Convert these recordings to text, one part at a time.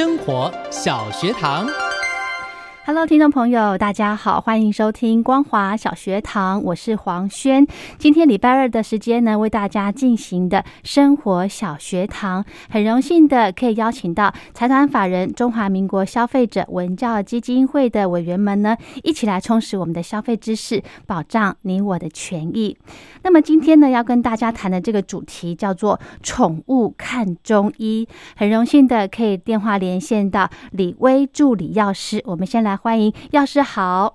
生活小学堂。Hello，听众朋友，大家好，欢迎收听光华小学堂，我是黄轩。今天礼拜二的时间呢，为大家进行的生活小学堂，很荣幸的可以邀请到财团法人中华民国消费者文教基金会的委员们呢，一起来充实我们的消费知识，保障你我的权益。那么今天呢，要跟大家谈的这个主题叫做“宠物看中医”，很荣幸的可以电话连线到李威助理药师，我们先来。欢迎药师好，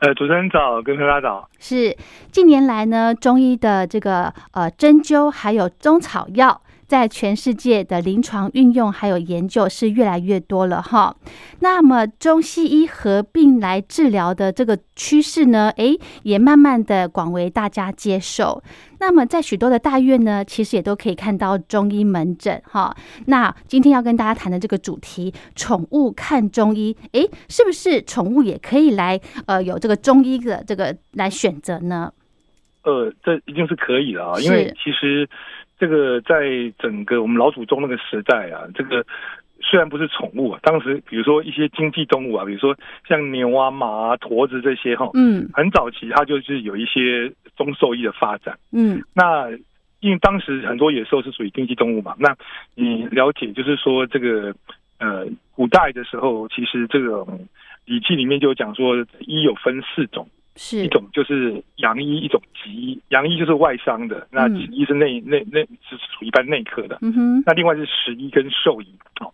呃，主持人早，跟大家早。是近年来呢，中医的这个呃针灸还有中草药。在全世界的临床运用还有研究是越来越多了哈，那么中西医合并来治疗的这个趋势呢，诶，也慢慢的广为大家接受。那么在许多的大院呢，其实也都可以看到中医门诊哈。那今天要跟大家谈的这个主题，宠物看中医，诶，是不是宠物也可以来呃有这个中医的这个来选择呢？呃，这一定是可以的啊，因为其实。这个在整个我们老祖宗那个时代啊，这个虽然不是宠物啊，当时比如说一些经济动物啊，比如说像牛啊、马啊、驼子这些哈，嗯，很早期它就是有一些中兽医的发展，嗯，那因为当时很多野兽是属于经济动物嘛，那你了解就是说这个呃古代的时候，其实这种《礼记》里面就讲说一有分四种。是一种就是阳医，一种急医。阳医就是外伤的，那急医是内内内是属于一般内科的。嗯哼，那另外是食医跟兽医。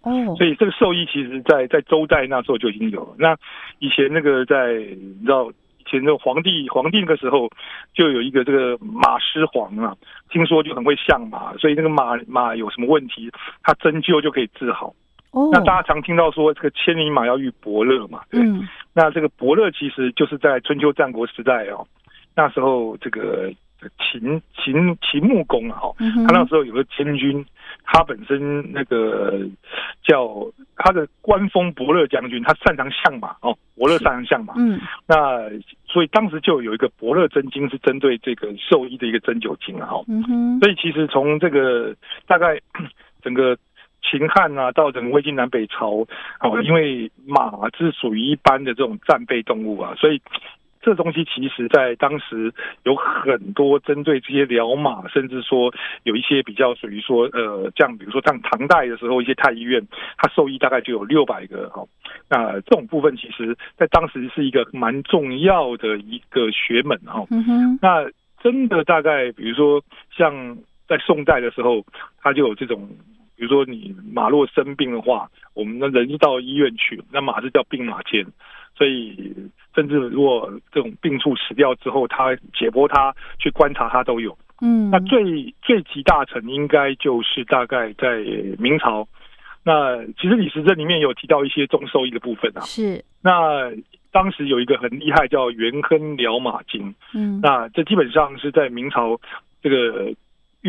哦，所以这个兽医其实，在在周代那时候就已经有了。那以前那个在你知道以前那个皇帝皇帝那个时候就有一个这个马师皇啊，听说就很会相马，所以那个马马有什么问题，他针灸就可以治好。那大家常听到说这个千里马要遇伯乐嘛，对。那这个伯乐其实就是在春秋战国时代哦，那时候这个秦秦秦穆公啊，哈，他那时候有个千军，他本身那个叫他的官封伯乐将军，他擅长相马哦，伯乐擅长相马。嗯。那所以当时就有一个伯乐真经，是针对这个兽医的一个针灸经啊，哈。所以其实从这个大概整个。秦汉啊，到整个魏晋南北朝，哦，因为马是属于一般的这种战备动物啊，所以这东西其实在当时有很多针对这些疗马，甚至说有一些比较属于说呃，像比如说像唐代的时候，一些太医院，它兽医大概就有六百个哈。那这种部分其实在当时是一个蛮重要的一个学门哈。嗯。那真的大概比如说像在宋代的时候，它就有这种。比如说你马若生病的话，我们的人是到医院去，那马是叫病马监，所以甚至如果这种病处死掉之后，他解剖他去观察他都有。嗯，那最最集大成应该就是大概在明朝。那其实李时珍里面有提到一些中兽医的部分啊。是。那当时有一个很厉害叫元亨疗马经。嗯。那这基本上是在明朝这个。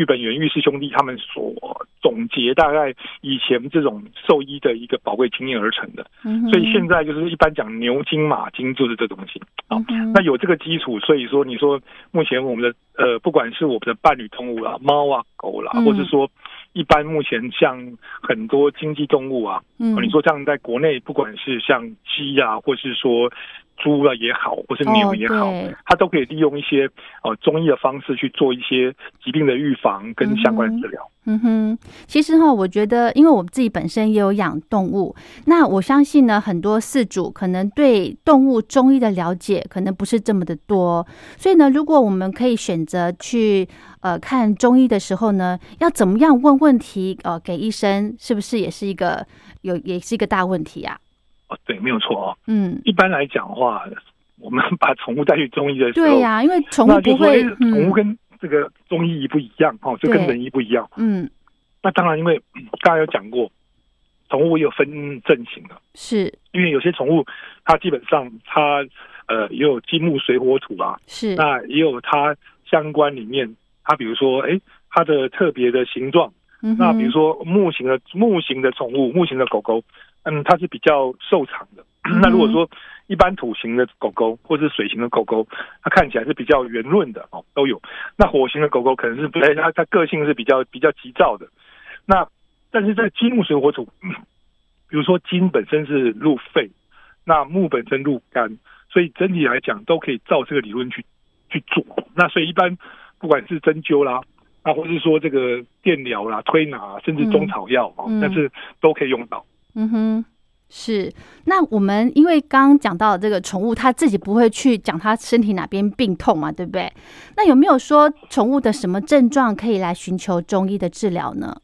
玉本元、玉氏兄弟他们所总结，大概以前这种兽医的一个宝贵经验而成的，所以现在就是一般讲牛筋、马筋就是这东西。好，那有这个基础，所以说你说目前我们的呃，不管是我们的伴侣动物啦，猫啊、狗啦，或者说一般目前像很多经济动物啊，你说像在国内，不管是像鸡啊，或是说。猪啊也好，或是牛也好，它都可以利用一些呃中医的方式去做一些疾病的预防跟相关的治疗。嗯哼，其实哈，我觉得，因为我自己本身也有养动物，那我相信呢，很多饲主可能对动物中医的了解可能不是这么的多，所以呢，如果我们可以选择去呃看中医的时候呢，要怎么样问问题呃给医生，是不是也是一个有也是一个大问题啊？哦，对，没有错哦。嗯，一般来讲的话，我们把宠物带去中医的时候，对呀，因为宠物不会，宠物跟这个中医不一样哦，就跟人医不一样。嗯，那当然，因为刚才有讲过，宠物也有分症型的，是。因为有些宠物它基本上它呃也有金木水火土啊，是。那也有它相关里面，它比如说哎它的特别的形状，那比如说木型的木型的宠物，木型的狗狗，嗯，它是比较瘦长的。那如果说一般土型的狗狗或者是水型的狗狗，它看起来是比较圆润的哦，都有。那火型的狗狗可能是哎，它它个性是比较比较急躁的。那但是在金木水火土，比如说金本身是入肺，那木本身入肝，所以整体来讲都可以照这个理论去去做。那所以一般不管是针灸啦，啊，或者是说这个电疗啦、推拿，甚至中草药啊，但是都可以用到。嗯哼。是，那我们因为刚刚讲到这个宠物，它自己不会去讲它身体哪边病痛嘛，对不对？那有没有说宠物的什么症状可以来寻求中医的治疗呢？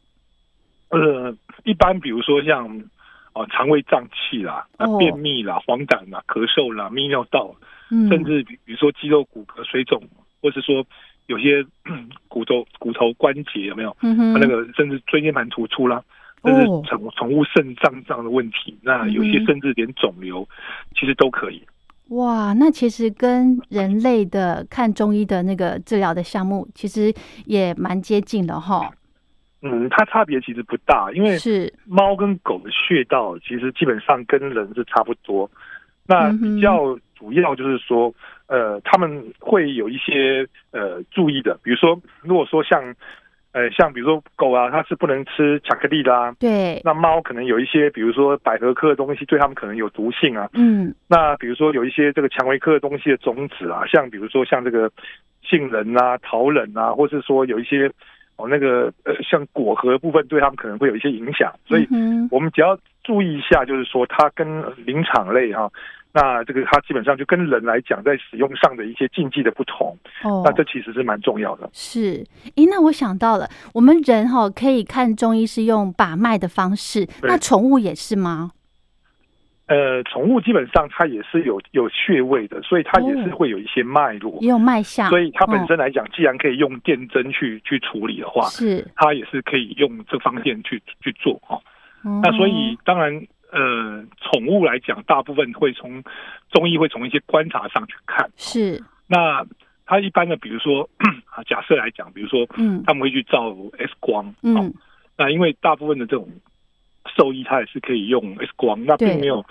呃，一般比如说像啊肠胃胀气啦、便秘啦、黄疸啦、咳嗽啦、泌尿道，甚至比如说肌肉骨骼水肿，或是说有些 骨头骨头关节有没有？嗯哼，那个甚至椎间盘突出啦。这是宠宠物肾脏这样的问题，那有些甚至连肿瘤，其实都可以。哇，那其实跟人类的看中医的那个治疗的项目，其实也蛮接近的哈。嗯，它差别其实不大，因为是猫跟狗的穴道其实基本上跟人是差不多。那比较主要就是说，呃，他们会有一些呃注意的，比如说，如果说像。呃，像比如说狗啊，它是不能吃巧克力啦。对。那猫可能有一些，比如说百合科的东西，对它们可能有毒性啊。嗯。那比如说有一些这个蔷薇科的东西的种子啊，像比如说像这个杏仁啊、桃仁啊，或是说有一些哦那个呃像果核部分，对它们可能会有一些影响。所以，我们只要注意一下，就是说它跟灵场类哈。那这个它基本上就跟人来讲，在使用上的一些禁忌的不同，哦，那这其实是蛮重要的。是，诶，那我想到了，我们人哈可以看中医是用把脉的方式，那宠物也是吗？呃，宠物基本上它也是有有穴位的，所以它也是会有一些脉络，也有脉象。所以它本身来讲，既然可以用电针去去处理的话，是它也是可以用这方面去去做哈。那所以当然。呃，宠物来讲，大部分会从中医会从一些观察上去看。是，那它一般的，比如说 啊，假设来讲，比如说，嗯，他们会去照 X 光，嗯，那因为大部分的这种兽医，它也是可以用 X 光，那并没有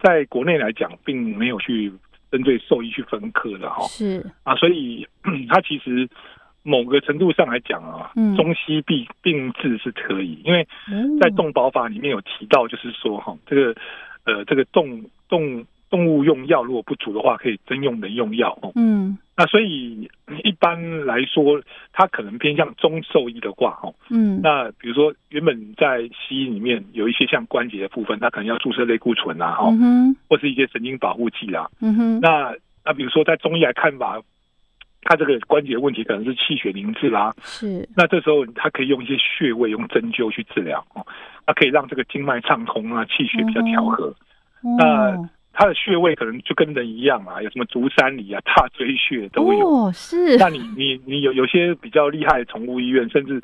在国内来讲，并没有去针对兽医去分科的哈。是啊，所以 它其实。某个程度上来讲啊，中西并并治是可以，因为在动保法里面有提到，就是说哈，这个呃，这个动动动物用药如果不足的话，可以征用人用药哦。嗯，那所以一般来说，它可能偏向中兽医的话，哦，嗯，那比如说原本在西医里面有一些像关节的部分，它可能要注射类固醇啊，哈，或是一些神经保护剂啦。嗯哼，那那比如说在中医来看法。他这个关节问题可能是气血凝滞啦，是。那这时候他可以用一些穴位，用针灸去治疗哦，那可以让这个经脉畅通啊，气血比较调和。那他的穴位可能就跟人一样啊，有什么足三里啊、踏椎穴都有。哦，是。那你你你有有些比较厉害的宠物医院，甚至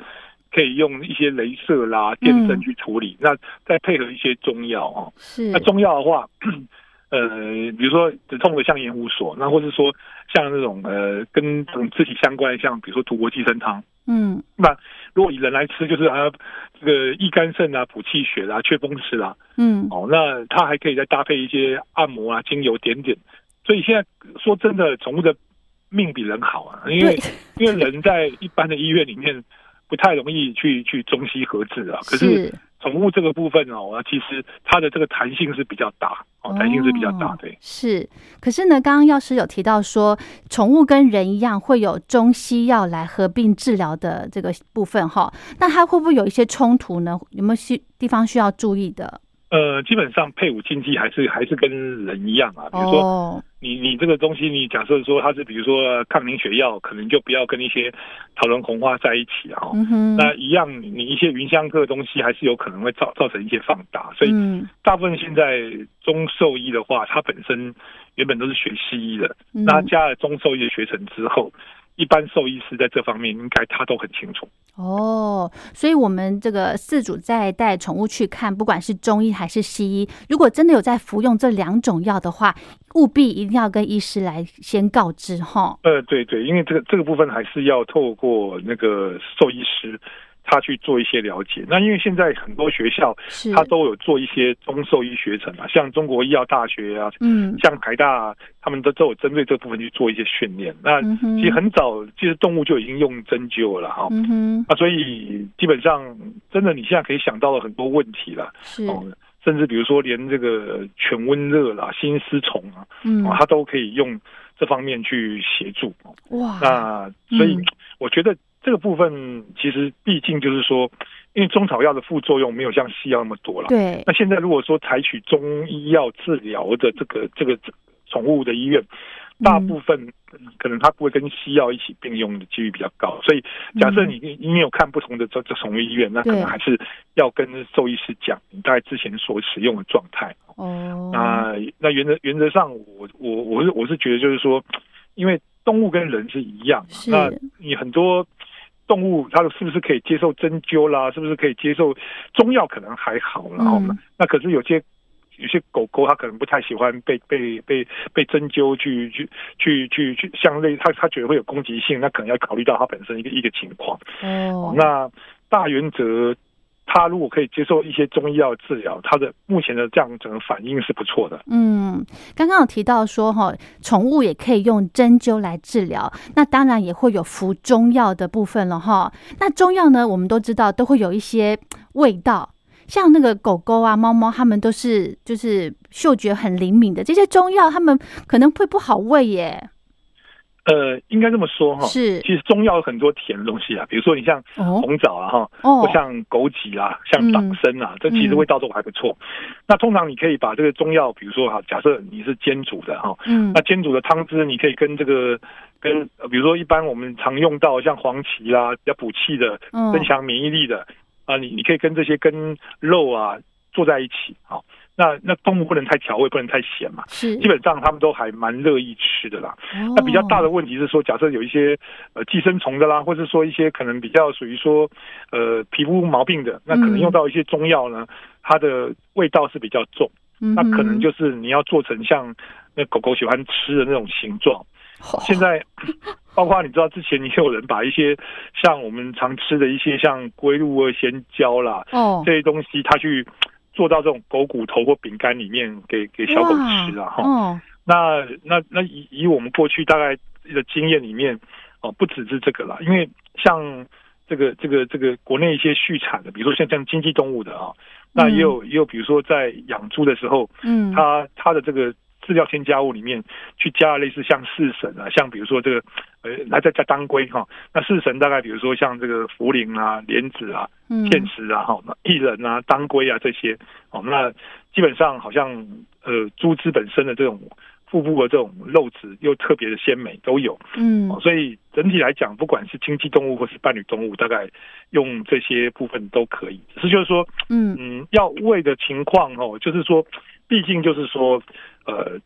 可以用一些镭射啦、电针去处理。那再配合一些中药哦，是。那中药的话。呃，比如说止痛的像盐湖索，那或者说像那种呃跟这种肢体相关的，像比如说土国寄生汤，嗯，那如果以人来吃，就是啊这个益肝肾啊、补气血啊、祛风湿啊，嗯，哦，那它还可以再搭配一些按摩啊、精油点点。所以现在说真的，宠物的命比人好啊，因为因为人在一般的医院里面不太容易去去中西合治啊，可是。宠物这个部分哦，其实它的这个弹性是比较大哦，弹性是比较大，对。是，可是呢，刚刚药师有提到说，宠物跟人一样会有中西药来合并治疗的这个部分哈，那它会不会有一些冲突呢？有没有需地方需要注意的？呃，基本上配伍禁忌还是还是跟人一样啊。比如说，你你这个东西，你假设说它是比如说抗凝血药，可能就不要跟一些讨论红花在一起啊。那一样，你一些云香科的东西还是有可能会造造成一些放大。所以，大部分现在中兽医的话，它本身原本都是学西医的，那加了中兽医的学程之后。一般兽医师在这方面应该他都很清楚哦，所以我们这个饲主在带宠物去看，不管是中医还是西医，如果真的有在服用这两种药的话，务必一定要跟医师来先告知哈。呃，对对，因为这个这个部分还是要透过那个兽医师。他去做一些了解，那因为现在很多学校，他都有做一些中兽医学程啊，像中国医药大学啊，嗯，像台大，他们都都有针对这部分去做一些训练。那其实很早，其实动物就已经用针灸了哈，嗯那所以基本上真的你现在可以想到了很多问题了，是，甚至比如说连这个犬瘟热啦、心丝虫啊，嗯，它都可以用这方面去协助。哇，那所以我觉得。这个部分其实毕竟就是说，因为中草药的副作用没有像西药那么多了。对。那现在如果说采取中医药治疗的这个这个宠物的医院，大部分可能它不会跟西药一起并用的几率比较高。所以假设你你有看不同的这这宠物医院，那可能还是要跟兽医师讲你大概之前所使用的状态。哦。那那原则原则上，我我我是我是觉得就是说，因为动物跟人是一样，那你很多。动物它是不是可以接受针灸啦？是不是可以接受中药？可能还好，然后那可是有些有些狗狗它可能不太喜欢被被被被针灸去去去去去，像类它它觉得会有攻击性，那可能要考虑到它本身一个一个情况。哦，那大原则。他如果可以接受一些中医药治疗，他的目前的这样整个反应是不错的。嗯，刚刚有提到说哈，宠物也可以用针灸来治疗，那当然也会有服中药的部分了哈。那中药呢，我们都知道都会有一些味道，像那个狗狗啊、猫猫，它们都是就是嗅觉很灵敏的，这些中药它们可能会不好喂耶。呃，应该这么说哈，是，其实中药有很多甜的东西啊，比如说你像红枣啊哈，或像枸杞啊，像党参啊，这其实味道都还不错。那通常你可以把这个中药，比如说哈，假设你是煎煮的哈，嗯，那煎煮的汤汁你可以跟这个跟，比如说一般我们常用到像黄芪啦，要补气的，增强免疫力的啊，你你可以跟这些跟肉啊做在一起，好。那那动物不能太调味，不能太咸嘛。是，基本上他们都还蛮乐意吃的啦。那比较大的问题是说，假设有一些呃寄生虫的啦，或者说一些可能比较属于说呃皮肤毛病的，那可能用到一些中药呢，它的味道是比较重。那可能就是你要做成像那狗狗喜欢吃的那种形状。现在 包括你知道之前也有人把一些像我们常吃的一些像龟鹿二仙胶啦，哦，这些东西他去。做到这种狗骨头或饼干里面给给小狗吃啊哈，那那那以以我们过去大概的经验里面哦，不只是这个啦，因为像这个这个这个国内一些畜产的，比如说像像经济动物的啊，那也有也有比如说在养猪的时候，嗯，它它的这个。饲料添加物里面去加类似像四神啊，像比如说这个呃，来再加当归哈，那四神大概比如说像这个茯苓啊、莲子啊、芡实啊、哈、薏仁啊、当归啊这些哦，那基本上好像呃，猪脂本身的这种腹部的这种肉质又特别的鲜美都有，嗯，所以整体来讲，不管是经济动物或是伴侣动物，大概用这些部分都可以，只是就是说，嗯嗯，要喂的情况哦，就是说，毕竟就是说。呃，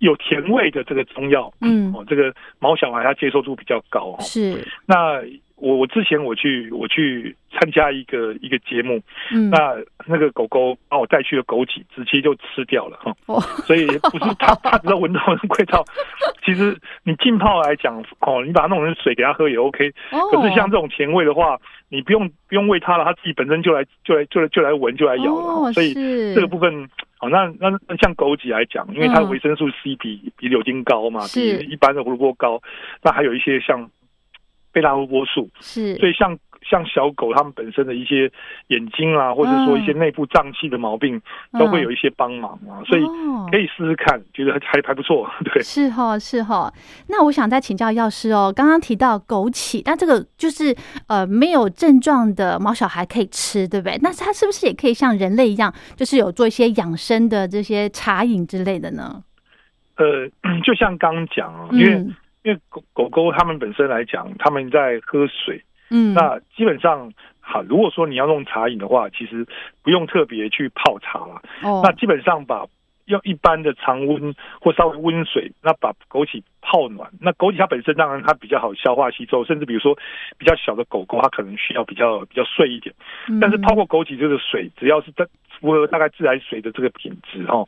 有甜味的这个中药，嗯，哦，这个毛小孩他接受度比较高，是。那我我之前我去我去参加一个一个节目，嗯，那那个狗狗把我带去的枸杞直接就吃掉了哈，哦，所以不是它它只要闻到那味道，其实你浸泡来讲，哦，你把它弄成水给它喝也 OK，可是像这种甜味的话，你不用不用喂它了，它自己本身就来就来就来就来闻就来咬了，所以这个部分。好，那那那像枸杞来讲，因为它维生素 C 比比柳丁高嘛，比一般的胡萝卜高。那还有一些像贝拉胡萝卜素，是。所以像像小狗它们本身的一些眼睛啊，或者说一些内部脏器的毛病，都会有一些帮忙啊，所以可以试试看，觉得还还不错。对，是哈是哈。那我想再请教药师哦，刚刚提到枸杞，那这个就是呃没有症状的猫小孩可以吃，对不对？那它是不是也可以像人类一样，就是有做一些养生的这些茶饮之类的呢？呃，就像刚讲啊，因为因为狗狗狗它们本身来讲，它们在喝水，嗯，那基本上好，如果说你要弄茶饮的话，其实不用特别去泡茶了，哦，那基本上把。用一般的常温或稍微温水，那把枸杞泡暖。那枸杞它本身当然它比较好消化吸收，甚至比如说比较小的狗狗，它可能需要比较比较碎一点。但是泡过枸杞这个水，只要是在符合大概自来水的这个品质哈，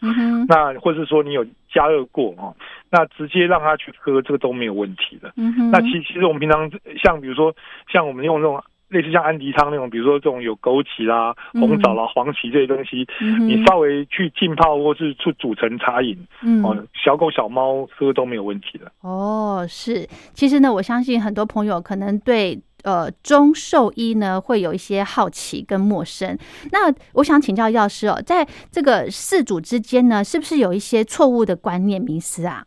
那或者是说你有加热过哈，那直接让它去喝，这个都没有问题的。那其其实我们平常像比如说像我们用那种。类似像安迪汤那种，比如说这种有枸杞啦、红枣啦、黄芪这些东西，你稍微去浸泡或是去煮成茶饮，哦，小狗小猫喝都没有问题的。哦，是，其实呢，我相信很多朋友可能对呃中兽医呢会有一些好奇跟陌生。那我想请教药师哦，在这个四组之间呢，是不是有一些错误的观念迷失啊？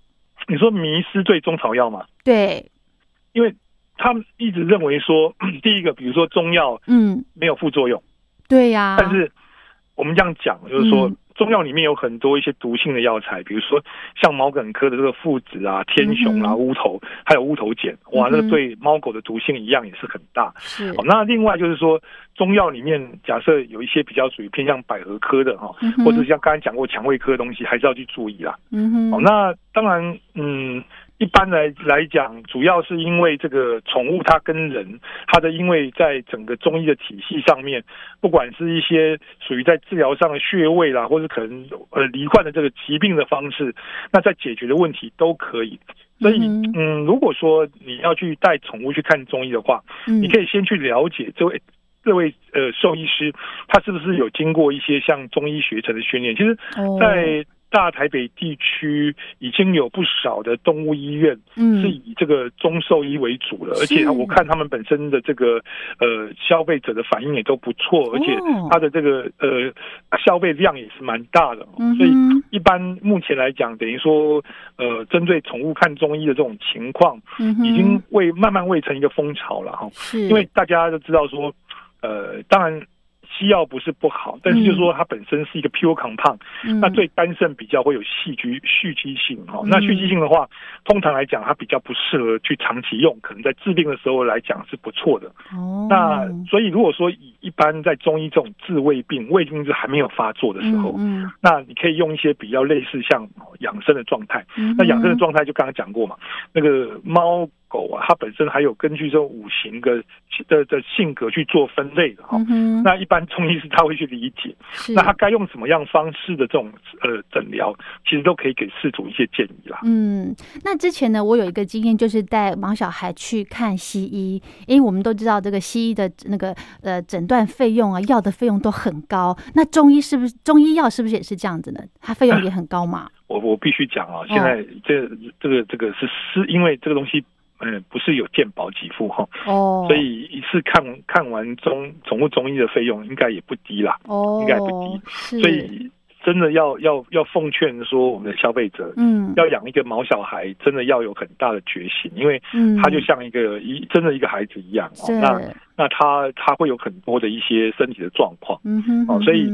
你说迷失对中草药吗？对，因为。他们一直认为说，第一个，比如说中药，嗯，没有副作用，对呀。但是我们这样讲，就是说中药里面有很多一些毒性的药材，比如说像毛茛科的这个附子啊、天雄啊、乌头，还有乌头碱，哇，那个对猫狗的毒性一样也是很大。是。哦那另外就是说，中药里面假设有一些比较属于偏向百合科的哈，或者像刚才讲过蔷薇科的东西，还是要去注意啦。嗯哼。哦，那当然，嗯。一般来来讲，主要是因为这个宠物它跟人，它的因为在整个中医的体系上面，不管是一些属于在治疗上的穴位啦，或者可能呃罹患的这个疾病的方式，那在解决的问题都可以。所以，嗯，如果说你要去带宠物去看中医的话，你可以先去了解这位这位呃兽医师，他是不是有经过一些像中医学程的训练。其实，在大台北地区已经有不少的动物医院是以这个中兽医为主了，而且我看他们本身的这个呃消费者的反应也都不错，而且它的这个呃消费量也是蛮大的，所以一般目前来讲，等于说呃针对宠物看中医的这种情况，已经未慢慢未成一个风潮了哈，因为大家都知道说呃当然。西药不是不好，但是就是说它本身是一个 pure compound，那对肝肾比较会有细菌蓄积性哈。那蓄积性的话，通常来讲它比较不适合去长期用，可能在治病的时候来讲是不错的。哦，那所以如果说以一般在中医这种治胃病、胃病是还没有发作的时候，嗯，那你可以用一些比较类似像养生的状态。那养生的状态就刚刚讲过嘛，那个猫。狗啊，它本身还有根据这种五行的的的性格去做分类的哈。那一般中医师他会去理解，那他该用什么样方式的这种呃诊疗，其实都可以给事主一些建议啦。嗯，那之前呢，我有一个经验，就是带毛小孩去看西医，因为我们都知道这个西医的那个呃诊断费用啊，药的费用都很高。那中医是不是中医药是不是也是这样子呢？它费用也很高嘛？我我必须讲啊，现在这这个这个是是因为这个东西。嗯，不是有健保给付哈，哦，所以一次看看完中宠物中医的费用应该也不低啦，哦，应该不低，所以真的要要要奉劝说我们的消费者，嗯，要养一个毛小孩，真的要有很大的决心，因为他就像一个一真的一个孩子一样，那那他他会有很多的一些身体的状况，嗯哼，哦，所以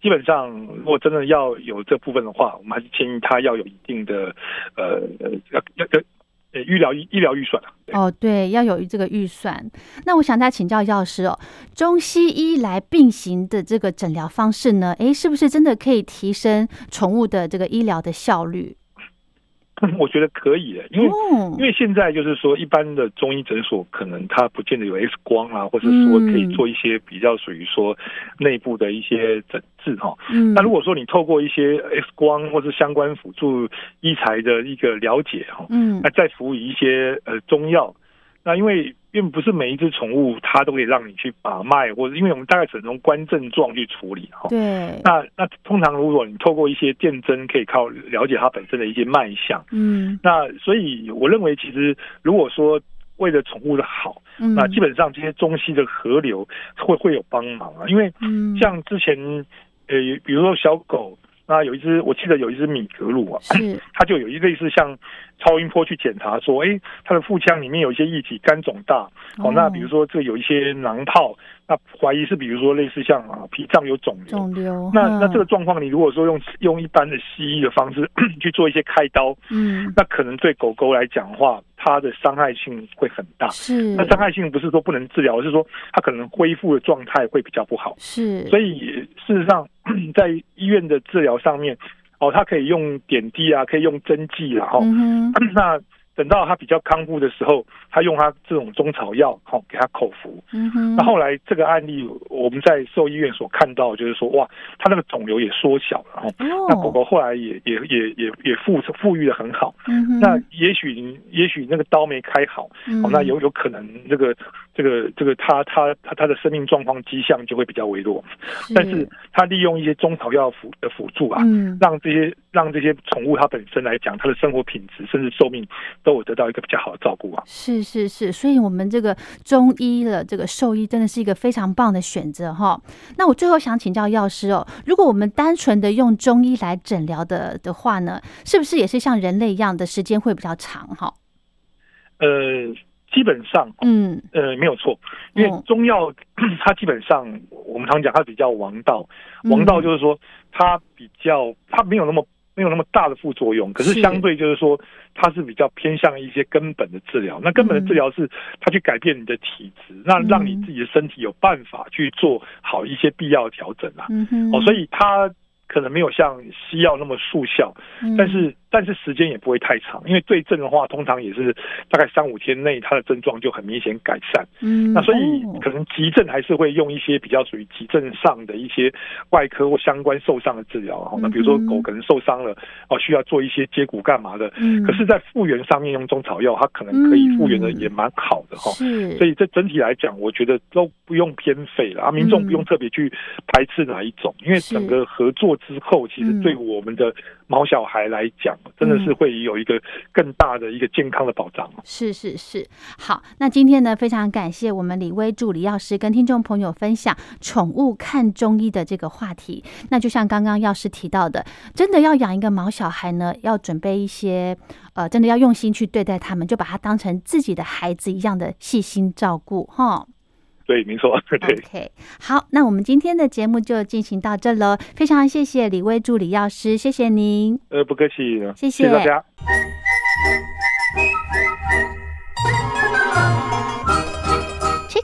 基本上如果真的要有这部分的话，我们还是建议他要有一定的呃要要要。呃，医疗医疗预算啊。哦，对，要有这个预算。那我想再请教药师哦，中西医来并行的这个诊疗方式呢，诶，是不是真的可以提升宠物的这个医疗的效率？我觉得可以的，因为因为现在就是说，一般的中医诊所可能它不见得有 X 光啊，或者说可以做一些比较属于说内部的一些诊治哈。嗯那如果说你透过一些 X 光或是相关辅助医材的一个了解哈，嗯那再辅以一些呃中药，那因为。因为不是每一只宠物它都可以让你去把脉，或者因为我们大概只能从观症状去处理哈。对。那那通常如果你透过一些电针，可以靠了解它本身的一些脉象。嗯。那所以我认为，其实如果说为了宠物的好，那基本上这些中西的河流会会有帮忙啊。因为像之前，呃，比如说小狗，那有一只，我记得有一只米格鲁啊，它就有一类似像超音波去检查说，哎，它的腹腔里面有一些液体，肝肿大。哦，那比如说这有一些囊泡。那怀疑是比如说类似像啊脾脏有肿瘤，肿瘤。那那这个状况，你如果说用用一般的西医的方式 去做一些开刀，嗯，那可能对狗狗来讲的话，它的伤害性会很大。是。那伤害性不是说不能治疗，而是说它可能恢复的状态会比较不好。是。所以事实上，在医院的治疗上面，哦，它可以用点滴啊，可以用针剂，然后 那。等到他比较康复的时候，他用他这种中草药，好给他口服。嗯哼。那后来这个案例，我们在兽医院所看到，就是说，哇，他那个肿瘤也缩小了。哦。那狗狗后来也也也也也复复愈的很好。嗯哼。那也许也许那个刀没开好，哦，那有有可能这个这个这个他他他他的生命状况迹象就会比较微弱。但是他利用一些中草药辅的辅助啊，嗯，让这些让这些宠物它本身来讲，它的生活品质甚至寿命。都有得到一个比较好的照顾啊！是是是，所以我们这个中医的这个兽医真的是一个非常棒的选择哈。那我最后想请教药师哦，如果我们单纯的用中医来诊疗的的话呢，是不是也是像人类一样的时间会比较长哈？呃，基本上，嗯呃，没有错，因为中药 它基本上我们常讲它比较王道，王道就是说它比较它没有那么。没有那么大的副作用，可是相对就是说，它是比较偏向一些根本的治疗。那根本的治疗是它去改变你的体质，那让你自己的身体有办法去做好一些必要的调整啊。哦，所以它可能没有像西药那么速效，但是。但是时间也不会太长，因为对症的话，通常也是大概三五天内，它的症状就很明显改善。嗯，那所以可能急症还是会用一些比较属于急症上的一些外科或相关受伤的治疗。好，那比如说狗可能受伤了，哦，需要做一些接骨干嘛的。嗯，可是，在复原上面用中草药，它可能可以复原的也蛮好的哈。是，所以这整体来讲，我觉得都不用偏废了啊，民众不用特别去排斥哪一种，因为整个合作之后，其实对我们的毛小孩来讲。真的是会有一个更大的一个健康的保障。是是是，好，那今天呢，非常感谢我们李威助理药师跟听众朋友分享宠物看中医的这个话题。那就像刚刚药师提到的，真的要养一个毛小孩呢，要准备一些呃，真的要用心去对待他们，就把它当成自己的孩子一样的细心照顾，哈。对，没错。OK，好，那我们今天的节目就进行到这喽。非常谢谢李威助理药师，谢谢您。呃，不客气，谢谢大家。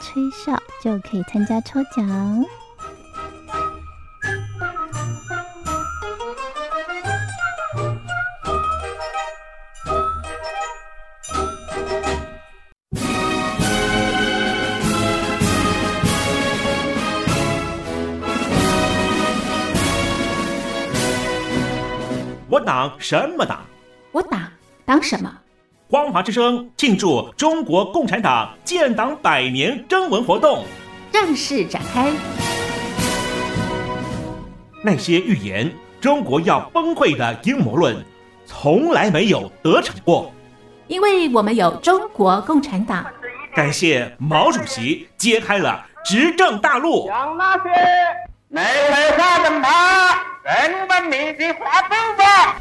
吹哨，就可以参加抽奖。我党什么党？我党党什么？光华之声庆祝中国共产党建党百年征文活动正式展开。那些预言中国要崩溃的阴谋论，从来没有得逞过，因为我们有中国共产党。感谢毛主席揭开了执政大路。将那些没文化的马。人文明的化步吧，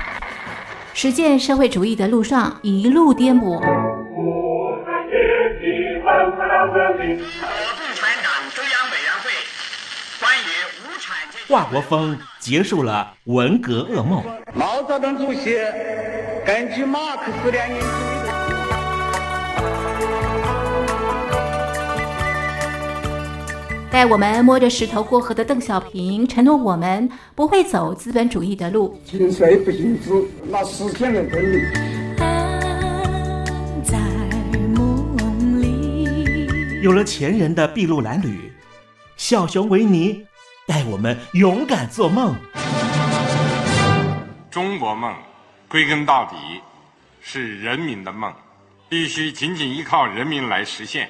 实践社会主义的路上一路颠簸。共产党中央委员会关于无产阶华国锋结束了文革噩梦。毛泽东主席根据马克思列宁主义带我们摸着石头过河的邓小平承诺我们不会走资本主义的路。心虽不行之，那实现了真理。在梦里。有了前人的筚路蓝缕，小熊维尼带我们勇敢做梦。中国梦，归根到底是人民的梦，必须紧紧依靠人民来实现。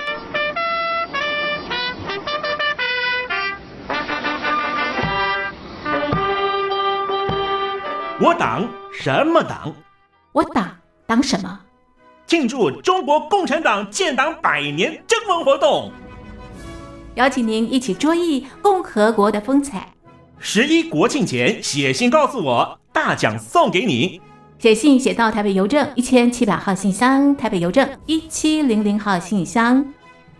我党什么党？我党党什么？庆祝中国共产党建党百年征文活动，邀请您一起追忆共和国的风采。十一国庆前写信告诉我，大奖送给你。写信写到台北邮政一千七百号信箱，台北邮政一七零零号信箱。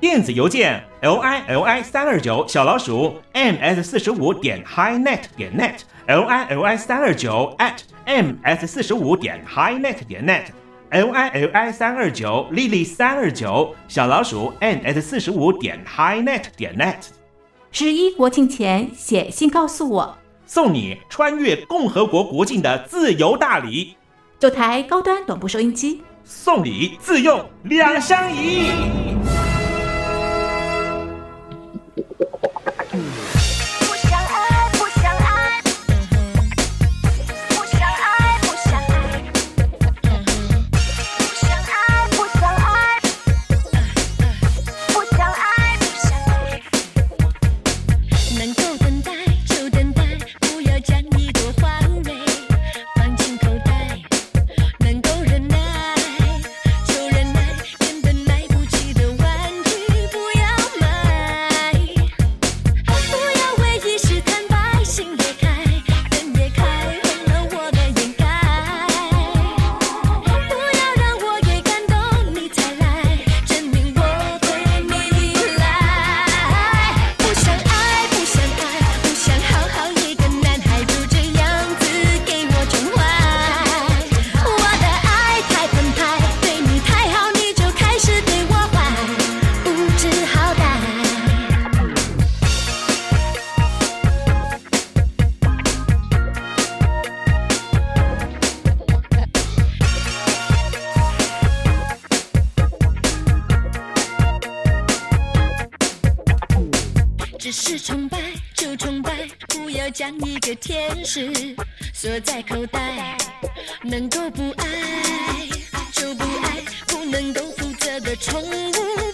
电子邮件 l i l i 三二九小老鼠 m s 四十五点 highnet 点 net。l i l i 三二九 at m s 四十五点 highnet 点 net l i l i 三二九 lily 三二九小老鼠 n s 四十五点 highnet 点 net 十一国庆前写信告诉我，送你穿越共和国国境的自由大礼，九台高端短波收音机，送礼自用两相宜。的宠物不要买。